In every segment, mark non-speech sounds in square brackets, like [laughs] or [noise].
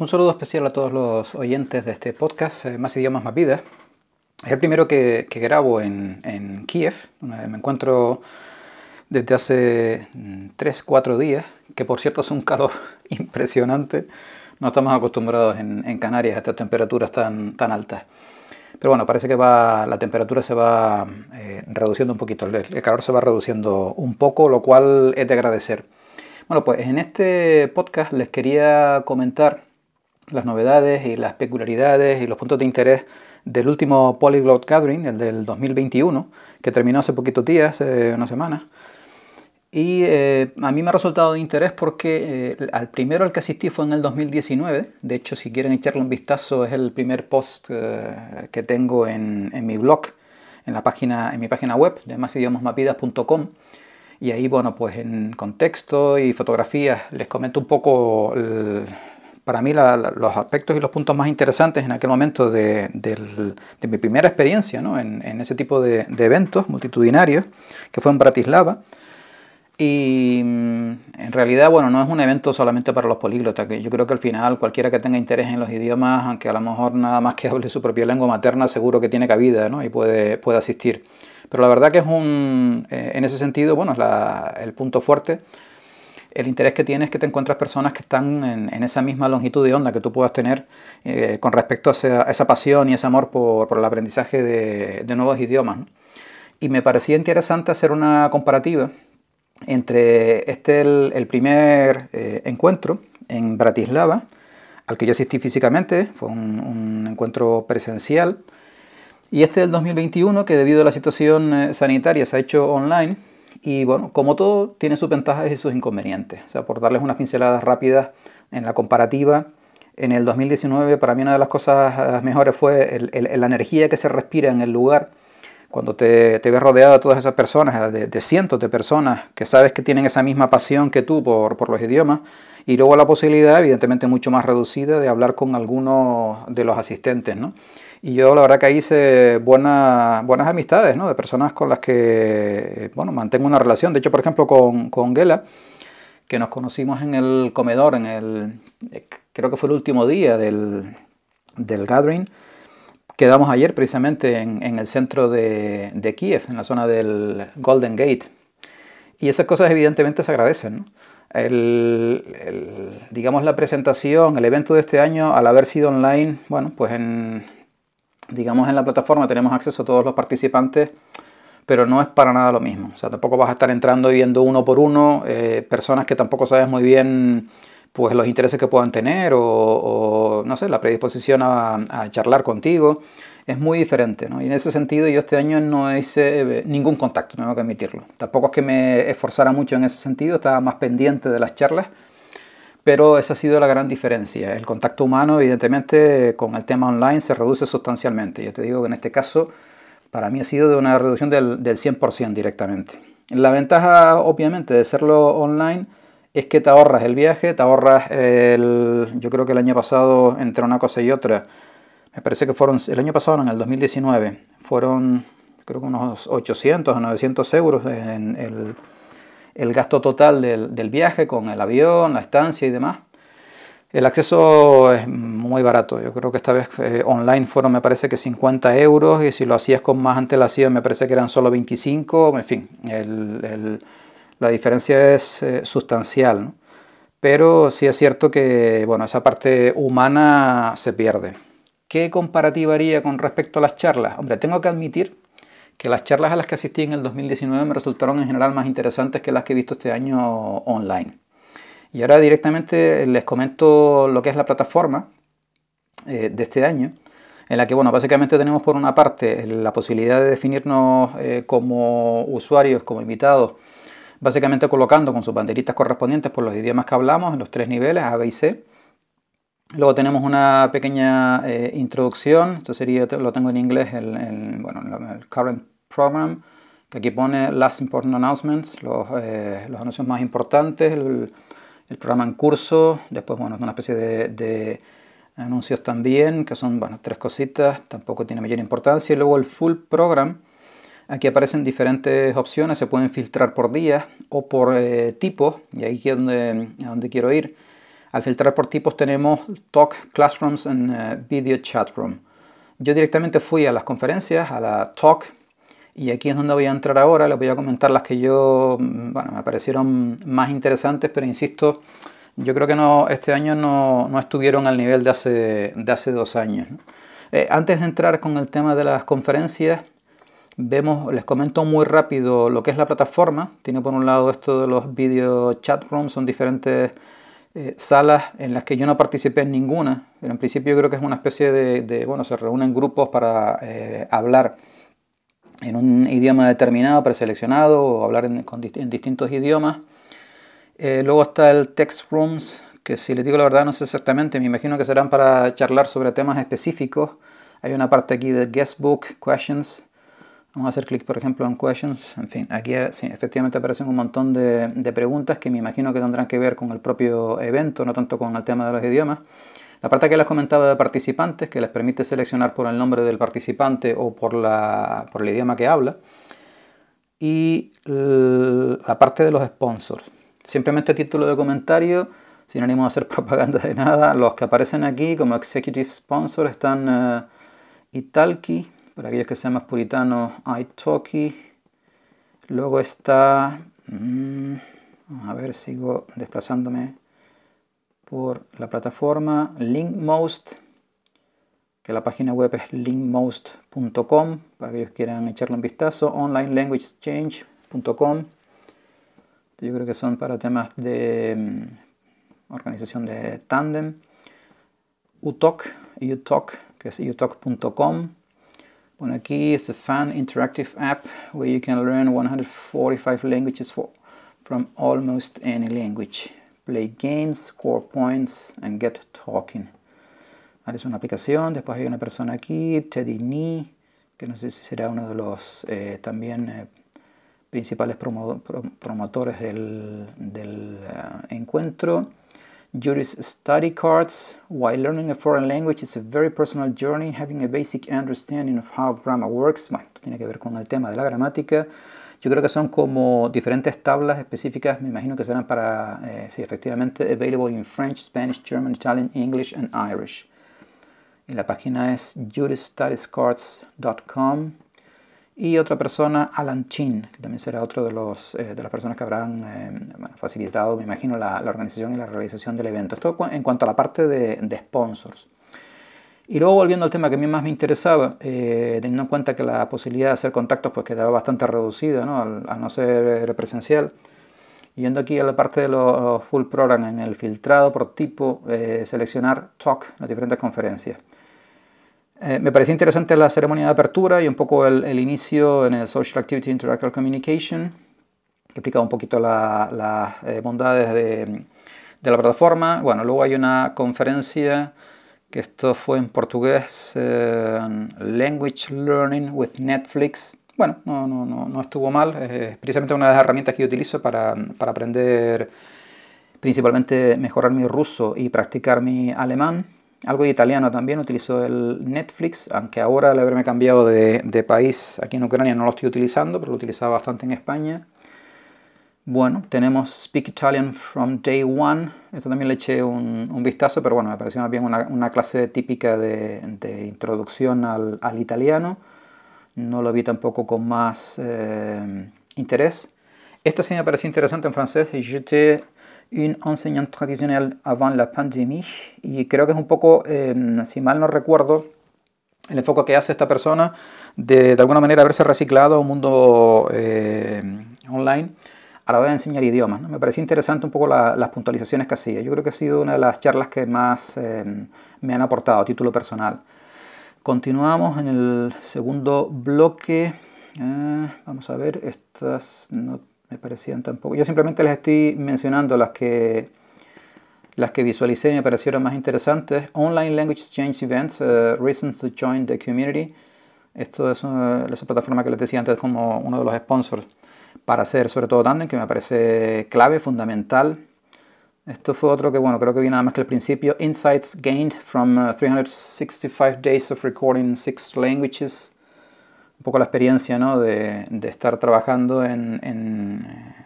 Un saludo especial a todos los oyentes de este podcast, eh, Más Idiomas, Más Vidas. Es el primero que, grabo en, Kiev, donde me encuentro desde hace 3, mm, 4 días, que por cierto es un calor [laughs] impresionante. No estamos acostumbrados en, Canarias a estas temperaturas tan, tan altas. Pero bueno, parece que va, la temperatura se va eh, reduciendo un poquito, el calor se va reduciendo un poco, lo cual es de agradecer. Bueno, pues en este podcast les quería comentar las novedades y las peculiaridades y los puntos de interés del último Polyglot Gathering, el del 2021, que terminó hace poquitos días, hace una semana. Y eh, a mí me ha resultado de interés porque eh, al primero al que asistí fue en el 2019. De hecho, si quieren echarle un vistazo, es el primer post eh, que tengo en, en, mi blog, en, la página, en mi página web de másidiomasmapidas.com. Y ahí, bueno, pues en contexto y fotografías les comento un poco, para mí, los aspectos y los puntos más interesantes en aquel momento de, mi primera experiencia en, ese tipo de, eventos multitudinarios, que fue en Bratislava. Y mm, en realidad, bueno, no es un evento solamente para los políglotas, que yo creo que al final cualquiera que tenga interés en los idiomas, aunque a lo mejor nada más que [laughs] hable su propia lengua materna, seguro que tiene cabida ¿no? y puede, puede asistir. Pero la verdad que es un, eh, en ese sentido, bueno, es el punto fuerte. El interés que tiene es que te encuentras personas que están en, esa misma longitud de onda que tú puedas tener eh, con respecto a esa, pasión y ese amor por, el aprendizaje de, nuevos idiomas. Y me parecía interesante hacer una comparativa entre este, el, primer eh, encuentro en Bratislava, al que yo asistí físicamente, fue un, un encuentro presencial, y este del 2021, que debido a la situación eh, sanitaria se ha hecho online. Y bueno, como todo, tiene sus ventajas y sus inconvenientes. O sea, por darles unas pinceladas rápidas en la comparativa, en el 2019 para mí una de las cosas eh, mejores fue la energía que se respira en el lugar. Cuando te, ves rodeado de todas esas personas, de, cientos de personas que sabes que tienen esa misma pasión que tú por, por los idiomas, y luego la posibilidad, evidentemente mucho más reducida, de hablar con algunos de los asistentes. ¿no? Y yo la verdad que hice buenas amistades, ¿no? De personas con las que, bueno, mantengo una relación. De hecho, por ejemplo, con, con Gela, que nos conocimos en el comedor, en el, creo que fue el último día del, del gathering. Quedamos ayer precisamente en, en el centro de, de, Kiev, en la zona del Golden Gate. Y esas cosas evidentemente se agradecen, ¿no? El, digamos la presentación, el evento de este año, al haber sido online, bueno, pues en, digamos en la plataforma tenemos acceso a todos los participantes, pero no es para nada lo mismo. O sea, tampoco vas a estar entrando y viendo uno por uno eh, personas que tampoco sabes muy bien pues los intereses que puedan tener o, no sé, la predisposición a, charlar contigo. Es muy diferente, ¿no? Y en ese sentido yo este año no hice eh, ningún contacto, tengo que admitirlo. Tampoco es que me esforzara mucho en ese sentido, estaba más pendiente de las charlas pero esa ha sido la gran diferencia. El contacto humano, evidentemente, con el tema online se reduce sustancialmente. Yo te digo que en este caso, para mí ha sido de una reducción del, del 100% directamente. La ventaja, obviamente, de hacerlo online es que te ahorras el viaje, te ahorras el... Yo creo que el año pasado, entre una cosa y otra, me parece que fueron, el año pasado, en el 2019, fueron creo que unos 800 o 900 euros en el el gasto total del, viaje con el avión, la estancia y demás. El acceso es muy barato. Yo creo que esta vez eh, online fueron, me parece que 50 euros y si lo hacías con más antelación, me parece que eran solo 25. En fin, la diferencia es eh, sustancial. Pero sí es cierto que bueno, esa parte humana se pierde. ¿Qué comparativa haría con respecto a las charlas? Hombre, tengo que admitir que las charlas a las que asistí en el 2019 me resultaron en general más interesantes que las que he visto este año online. Y ahora directamente les comento lo que es la plataforma eh, de este año, en la que, bueno, básicamente tenemos por una parte la posibilidad de definirnos eh, como usuarios, como invitados, básicamente colocando con sus banderitas correspondientes por los idiomas que hablamos en los tres niveles, A, B y C. Luego tenemos una pequeña eh, introducción, esto sería, lo tengo en inglés, el, bueno, el current program, que aquí pone Last Important Announcements, los, eh, los anuncios más importantes, el, el, programa en curso, después bueno, una especie de, de, anuncios también, que son bueno, tres cositas, tampoco tiene mayor importancia, y luego el full program, aquí aparecen diferentes opciones, se pueden filtrar por día o por eh, tipo, y ahí es donde, a donde quiero ir. Al filtrar por tipos tenemos Talk, Classrooms y eh, Video Chat Room. Yo directamente fui a las conferencias, a la Talk, y aquí es donde voy a entrar ahora. Les voy a comentar las que yo, mm, bueno, me parecieron más interesantes, pero insisto, yo creo que no, este año no, no estuvieron al nivel de hace, de hace dos años. Eh, antes de entrar con el tema de las conferencias, vemos, les comento muy rápido lo que es la plataforma. Tiene por un lado esto de los video chat rooms, son diferentes eh, salas en las que yo no participé en ninguna. Pero en principio yo creo que es una especie de, bueno, se reúnen grupos para eh, hablar en un idioma determinado, preseleccionado, o hablar en, en distintos idiomas. Eh, luego está el text rooms, que si les digo la verdad no sé exactamente, me imagino que serán para charlar sobre temas específicos. Hay una parte aquí de guestbook, questions, Vamos a hacer clic, por ejemplo, en Questions. En fin, aquí eh, efectivamente aparecen un montón de, preguntas que me imagino que tendrán que ver con el propio evento, no tanto con el tema de los idiomas. La parte que les comentaba de participantes, que les permite seleccionar por el nombre del participante o por, la, por el idioma que habla. Y la parte de los sponsors. Simplemente título de comentario, sin ánimo de hacer [laughs] propaganda de nada. Los que aparecen aquí como Executive Sponsor están uh, Italki, para aquellos que sean más puritanos, italki. Luego está, mm, a ver, sigo desplazándome por la plataforma Linkmost, que la página web es linkmost.com, para aquellos que quieran echarle un vistazo, onlinelanguagechange.com. Yo creo que son para temas de mm, organización de tandem. UTOC, UTOC, que es utalk.com Bueno, aquí is a fun interactive app where you can learn 145 languages for, from almost any language. Play games, score points, and get talking. Es una aplicación, después hay una persona aquí, Teddy Nee, que no sé si será uno de los eh, también eh, principales promo pro promotores del, uh, encuentro. Juris study cards. While learning a foreign language is a very personal journey, having a basic understanding of how grammar works. Bueno, tiene que ver con el tema de la gramática. Yo creo que son como diferentes tablas específicas, me imagino que serán para, eh, efectivamente, available in French, Spanish, German, Italian, English and Irish. Y la página es jurisstudiescards.com y otra persona, Alan Chin, que también será otro de, los, eh, de las personas que habrán eh, facilitado, me imagino, la, organización y la realización del evento. Esto en cuanto a la parte de, sponsors. Y luego volviendo al tema que a mí más me interesaba, eh, teniendo en cuenta que la posibilidad de hacer contactos pues quedaba bastante reducida ¿no? Al, no ser presencial, yendo aquí a la parte de los full program en el filtrado por tipo, seleccionar talk, las diferentes conferencias. Eh, me pareció interesante la ceremonia de apertura y un poco el, inicio en el Social Activity Interactive Communication, que explica un poquito las eh, bondades de, la plataforma. Bueno, luego hay una conferencia que esto fue en portugués, eh, Language Learning with Netflix. Bueno, no, no, no, no estuvo mal, es precisamente una de las herramientas que yo utilizo para, para aprender principalmente mejorar mi ruso y practicar mi alemán. Algo de italiano también, utilizo el Netflix, aunque ahora al haberme cambiado de, país aquí en Ucrania no lo estoy utilizando, pero lo utilizaba bastante en España. Bueno, tenemos Speak Italian from Day One. Esto también le eché un, vistazo, pero bueno, me pareció más bien una, clase típica de, introducción al, italiano. No lo vi tampoco con más eh, interés. Esta sí me pareció interesante en francés. J'étais un enseignant traditionnel avant la pandemia y creo que es un poco, eh, si mal no recuerdo, el enfoque que hace esta persona de de alguna manera haberse reciclado a un mundo eh, online a la hora de enseñar idiomas. Me pareció interesante un poco las puntualizaciones que hacía. Yo creo que ha sido una de las charlas que más eh, me han aportado a título personal. Continuamos en el segundo bloque. vamos a ver, estas no me parecían tampoco. Yo simplemente les estoy mencionando las que las que visualicé y me parecieron más interesantes. Online Language Exchange Events, uh, Reasons to Join the Community. Esto es una, esa plataforma que les decía antes como uno de los sponsors para hacer sobre todo Tandem, que me parece clave, fundamental. Esto fue otro que, bueno, creo que viene nada más que el principio. Insights gained from 365 uh, days of recording six languages un poco la experiencia ¿no? de, estar trabajando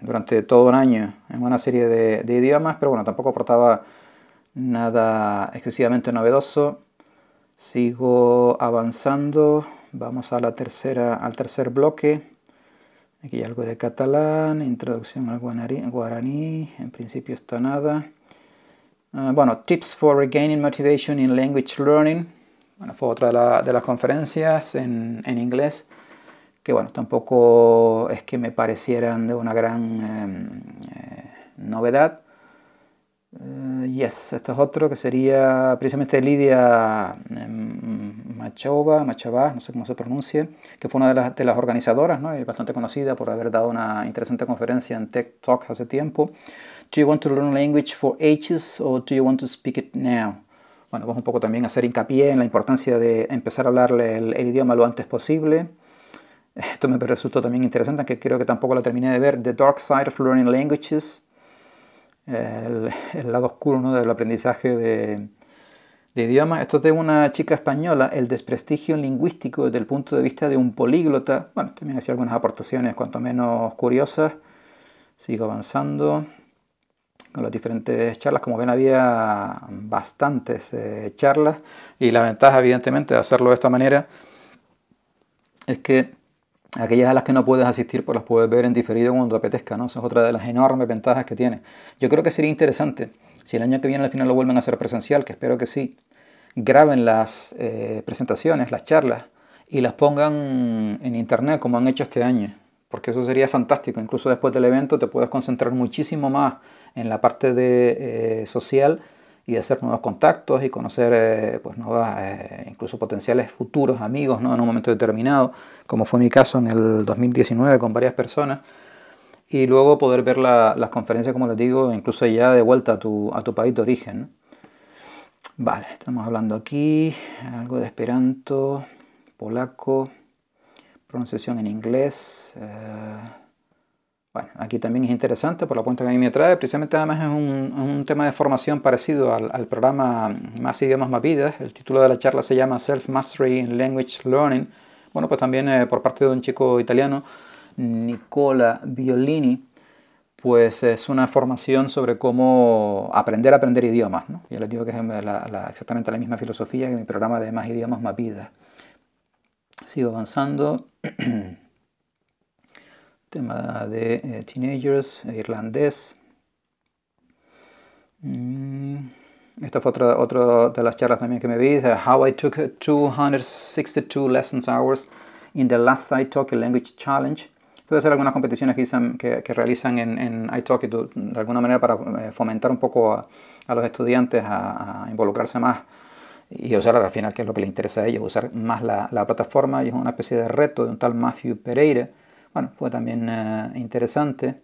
durante todo un año en una serie de, de, idiomas, pero bueno, tampoco aportaba nada excesivamente novedoso. Sigo avanzando, vamos a la tercera, al tercer bloque. Aquí hay algo de catalán, introducción al guaraní, en principio está nada. Ah, bueno, tips for regaining motivation in language learning. Bueno, fue otra de, las conferencias en, inglés, que bueno, tampoco es que me parecieran de una gran em, eh, novedad. Uh, yes, esto es otro que sería precisamente Lidia em, Machova, Machavá, no sé cómo se pronuncia, que fue una de las, de las organizadoras, ¿no? y bastante conocida por haber dado una interesante conferencia en Tech Talk hace tiempo. Do you want to learn language for ages or do you want to speak it now? Bueno, vamos un poco también a hacer hincapié en la importancia de empezar a hablarle el, el idioma lo antes posible. Esto me resultó también interesante, aunque creo que tampoco la terminé de ver. The Dark Side of Learning Languages el, lado oscuro ¿no? del aprendizaje de, de idiomas. Esto es de una chica española, el desprestigio lingüístico desde el punto de vista de un políglota. Bueno, también hacía algunas aportaciones cuanto menos curiosas. Sigo avanzando con las diferentes charlas. Como ven, había bastantes eh, charlas y la ventaja, evidentemente, de hacerlo de esta manera es que Aquellas a las que no puedes asistir, pues las puedes ver en diferido cuando te apetezca, ¿no? Esa es otra de las enormes ventajas que tiene. Yo creo que sería interesante, si el año que viene al final lo vuelven a hacer presencial, que espero que sí, graben las eh, presentaciones, las charlas, y las pongan en internet como han hecho este año. Porque eso sería fantástico. Incluso después del evento te puedes concentrar muchísimo más en la parte de, eh, social y hacer nuevos contactos y conocer eh, pues nuevas, eh, incluso potenciales futuros amigos ¿no? en un momento determinado, como fue mi caso en el 2019 con varias personas, y luego poder ver las conferencias, como les digo, incluso ya de vuelta a tu, a tu país de origen. Vale, estamos hablando aquí, algo de esperanto, polaco, pronunciación en inglés. Eh, bueno, aquí también es interesante por la cuenta que a mí me trae. Precisamente además es un, tema de formación parecido al, programa Más idiomas, más vidas. El título de la charla se llama Self Mastery in Language Learning. Bueno, pues también eh, por parte de un chico italiano, Nicola Violini, pues es una formación sobre cómo aprender a aprender idiomas. ¿no? Yo les digo que es exactamente la misma filosofía que mi programa de Más idiomas, más vidas. Sigo avanzando. [clears throat] tema de eh, teenagers, irlandés. Mm, esta fue otra, otra de las charlas también que me vi. How I took 262 lessons hours in the last iTalk Language Challenge. Esto ser algunas competiciones que, realizan en, en iTalk de alguna manera para eh, fomentar un poco a los estudiantes a, involucrarse más y usar al final, que es lo que les interesa a ellos, usar más la, la plataforma. Y es una especie de reto de un tal Matthew Pereira bueno, fue también eh, interesante.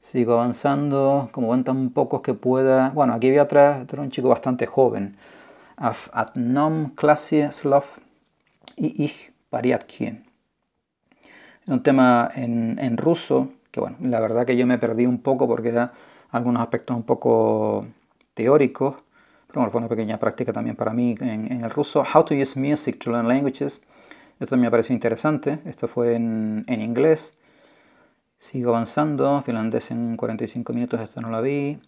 Sigo avanzando, como ven tan pocos que pueda... Bueno, aquí había atrás otro un chico bastante joven. Atnom Klasie Slov y Ich Pariatkin. Un tema en, en ruso, que bueno, la verdad que yo me perdí un poco porque eran algunos aspectos un poco teóricos, pero bueno, fue una pequeña práctica también para mí en, en el ruso. How to use music to learn languages. Esto me pareció interesante. Esto fue en, inglés. Sigo avanzando. Finlandés en 45 minutos. Esto no lo vi.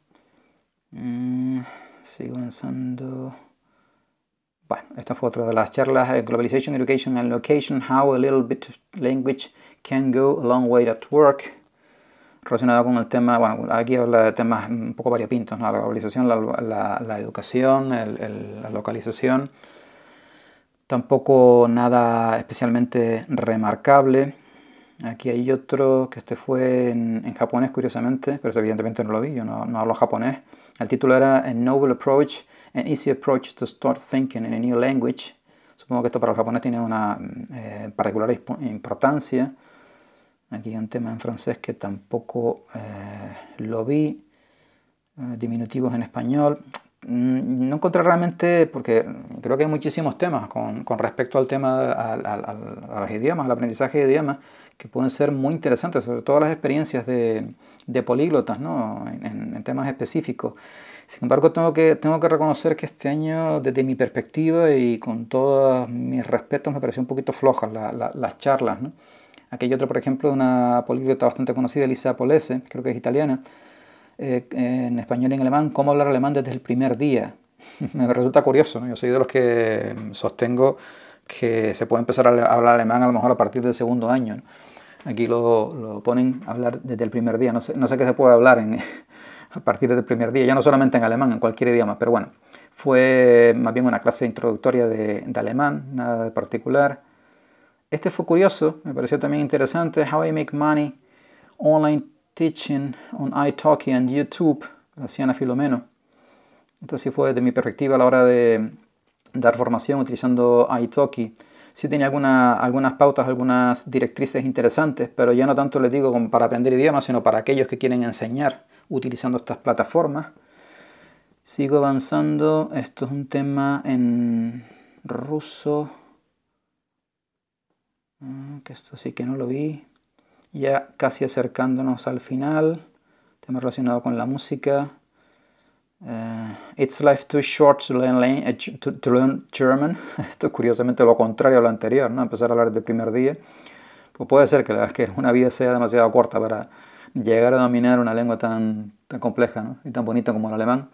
Mm, sigo avanzando. Bueno, esta fue otra de las charlas. Eh, Globalization, Education and Location. How a little bit of language can go a long way at work. Relacionado con el tema, bueno, aquí habla de temas un poco variopintos, ¿no? la globalización, la, educación, la localización Tampoco nada especialmente remarcable. Aquí hay otro que este fue en, japonés, curiosamente, pero evidentemente no lo vi, yo no, hablo japonés. El título era A Noble Approach, An Easy Approach to Start Thinking in a New Language. Supongo que esto para el japonés tiene una eh, particular importancia. Aquí hay un tema en francés que tampoco eh, lo vi. Eh, diminutivos en español. Mm, no encontré realmente, porque creo que hay muchísimos temas con, con respecto al tema, a, los idiomas, al aprendizaje de idiomas, que pueden ser muy interesantes, sobre todo las experiencias de, de políglotas, ¿no? en, temas específicos. Sin embargo, tengo que, tengo que reconocer que este año, desde mi perspectiva y con todos mis respetos, me pareció un poquito flojas las charlas. ¿no? Aquí hay otro, por ejemplo, de una políglota bastante conocida, Elisa Polese, creo que es italiana, eh, en español y en alemán, cómo hablar alemán desde el primer día. [laughs] Me resulta curioso, yo soy de los que sostengo que se puede empezar a hablar alemán a lo mejor a partir del segundo año. Aquí lo, lo, ponen a hablar desde el primer día, no sé, no sé qué se puede hablar en, [laughs] a partir del primer día, ya no solamente en alemán, en cualquier idioma, pero bueno, fue más bien una clase introductoria de, de alemán, nada de particular. Este fue curioso, me pareció también interesante, How I Make Money Online Teaching on iTalki and YouTube, Graciana Filomeno. Esto sí fue desde mi perspectiva a la hora de dar formación utilizando iTalki. Sí tenía alguna, algunas pautas, algunas directrices interesantes, pero ya no tanto les digo como para aprender idiomas, sino para aquellos que quieren enseñar utilizando estas plataformas. Sigo avanzando. Esto es un tema en ruso. Ah, que esto sí que no lo vi. Ya casi acercándonos al final. Tema relacionado con la música. Uh, it's life too short to learn, eh, to, to learn, German. [laughs] Esto es curiosamente lo contrario a lo anterior, ¿no? Empezar a hablar del primer día. Pues puede ser que, la, que una vida sea demasiado corta para llegar a dominar una lengua tan, tan compleja ¿no? y tan bonita como el alemán.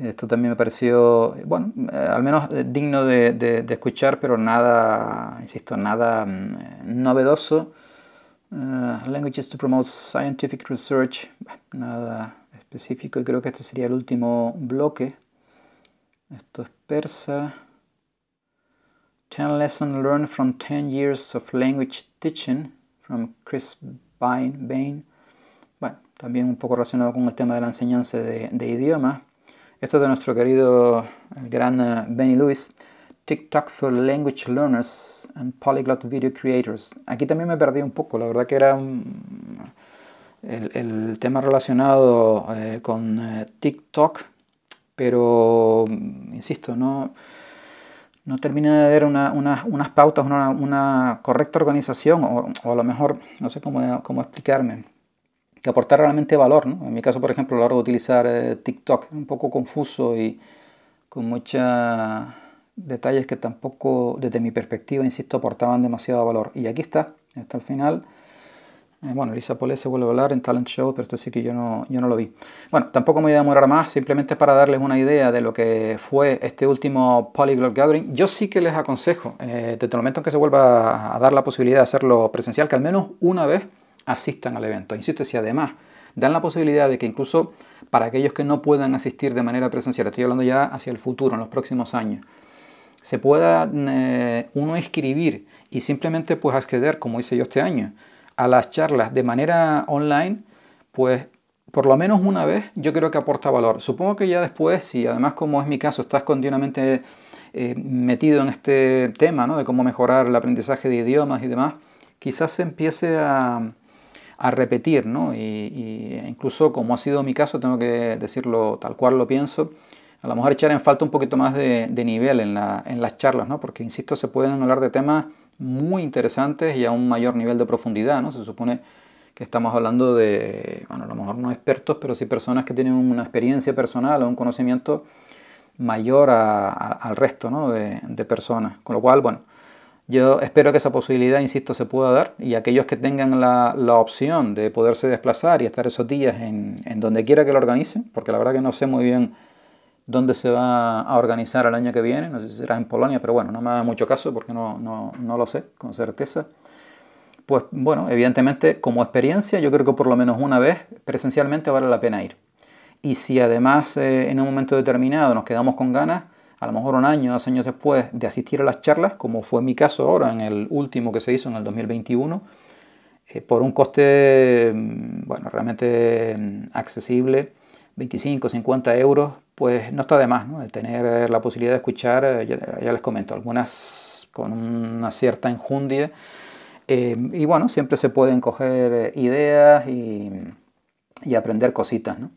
Esto también me pareció, bueno, eh, al menos digno de, de, escuchar, pero nada, insisto, nada mm, novedoso. Uh, languages to promote scientific research, nada específico y creo que este sería el último bloque. Esto es persa. 10 lessons learned from 10 years of language teaching from Chris Bain. Bueno, también un poco relacionado con el tema de la enseñanza de, de idiomas. Esto es de nuestro querido el gran uh, Benny Lewis. TikTok for Language Learners and Polyglot Video Creators. Aquí también me perdí un poco, la verdad que era un, el, tema relacionado eh, con eh, TikTok, pero insisto, no, no termina de ver unas pautas, una, correcta organización, o, a lo mejor, no sé cómo, cómo explicarme, que aportar realmente valor. ¿no? En mi caso, por ejemplo, a la hora de utilizar eh, TikTok, un poco confuso y con muchos detalles que tampoco, desde mi perspectiva, insisto, aportaban demasiado valor. Y aquí está, hasta el final eh, bueno, Elisa Polé se vuelve a hablar en Talent Show, pero esto sí que yo no, yo no lo vi. Bueno, tampoco me voy a demorar más, simplemente para darles una idea de lo que fue este último Polyglot Gathering. Yo sí que les aconsejo, eh, desde el momento en que se vuelva a dar la posibilidad de hacerlo presencial, que al menos una vez asistan al evento. Insisto, si además dan la posibilidad de que incluso para aquellos que no puedan asistir de manera presencial, estoy hablando ya hacia el futuro, en los próximos años, se pueda eh, uno escribir y simplemente pues acceder, como hice yo este año, a las charlas de manera online, pues por lo menos una vez yo creo que aporta valor. Supongo que ya después, si además como es mi caso, estás continuamente eh, metido en este tema ¿no? de cómo mejorar el aprendizaje de idiomas y demás, quizás se empiece a, a repetir, ¿no? Y, incluso como ha sido mi caso, tengo que decirlo tal cual lo pienso, a lo mejor echar en falta un poquito más de, de nivel en, la, en, las charlas, ¿no? Porque, insisto, se pueden hablar de temas muy interesantes y a un mayor nivel de profundidad, ¿no? Se supone que estamos hablando de, bueno, a lo mejor no expertos, pero sí personas que tienen una experiencia personal o un conocimiento mayor al resto ¿no? de, personas. Con lo cual, bueno, yo espero que esa posibilidad, insisto, se pueda dar y aquellos que tengan la, la opción de poderse desplazar y estar esos días en, en donde quiera que lo organicen, porque la verdad que no sé muy bien dónde se va a organizar el año que viene, no sé si será en Polonia, pero bueno, no me da mucho caso porque no, no, no lo sé con certeza. Pues bueno, evidentemente como experiencia yo creo que por lo menos una vez presencialmente vale la pena ir. Y si además eh, en un momento determinado nos quedamos con ganas, a lo mejor un año, dos años después de asistir a las charlas, como fue mi caso ahora en el último que se hizo en el 2021, eh, por un coste, mm, bueno, realmente mm, accesible, 25, 50 euros, pues no está de más, ¿no? El tener eh, la posibilidad de escuchar, eh, ya, les comento, algunas con una cierta enjundia. Eh, y bueno, siempre se pueden coger ideas y, y, aprender cositas, ¿no?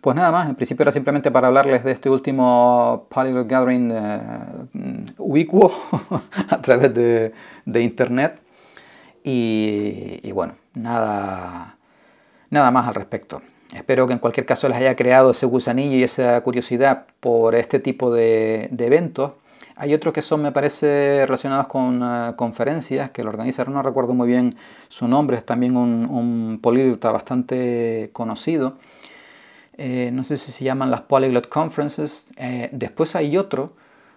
Pues nada más, en principio era simplemente para hablarles de este último Polyglot Gathering uh, ubicuo [laughs] a través de, internet. Y, bueno, nada, nada más al respecto. Espero que en cualquier caso les haya creado ese gusanillo y esa curiosidad por este tipo de, eventos. Hay otros que son, me parece, relacionados con uh, conferencias que lo organizaron, no recuerdo muy bien su nombre, es también un, un políglota bastante conocido. Eh, no sé si se llaman las Polyglot Conferences. Eh, después hay otro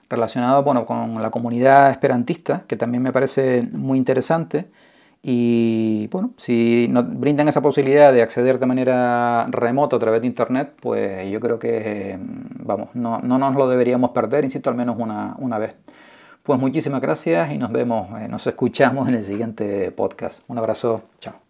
relacionado bueno, con la comunidad esperantista, que también me parece muy interesante. Y bueno, si nos brindan esa posibilidad de acceder de manera remota a través de Internet, pues yo creo que, vamos, no, no nos lo deberíamos perder, insisto, al menos una, una vez. Pues muchísimas gracias y nos vemos, eh, nos escuchamos en el siguiente podcast. Un abrazo, chao.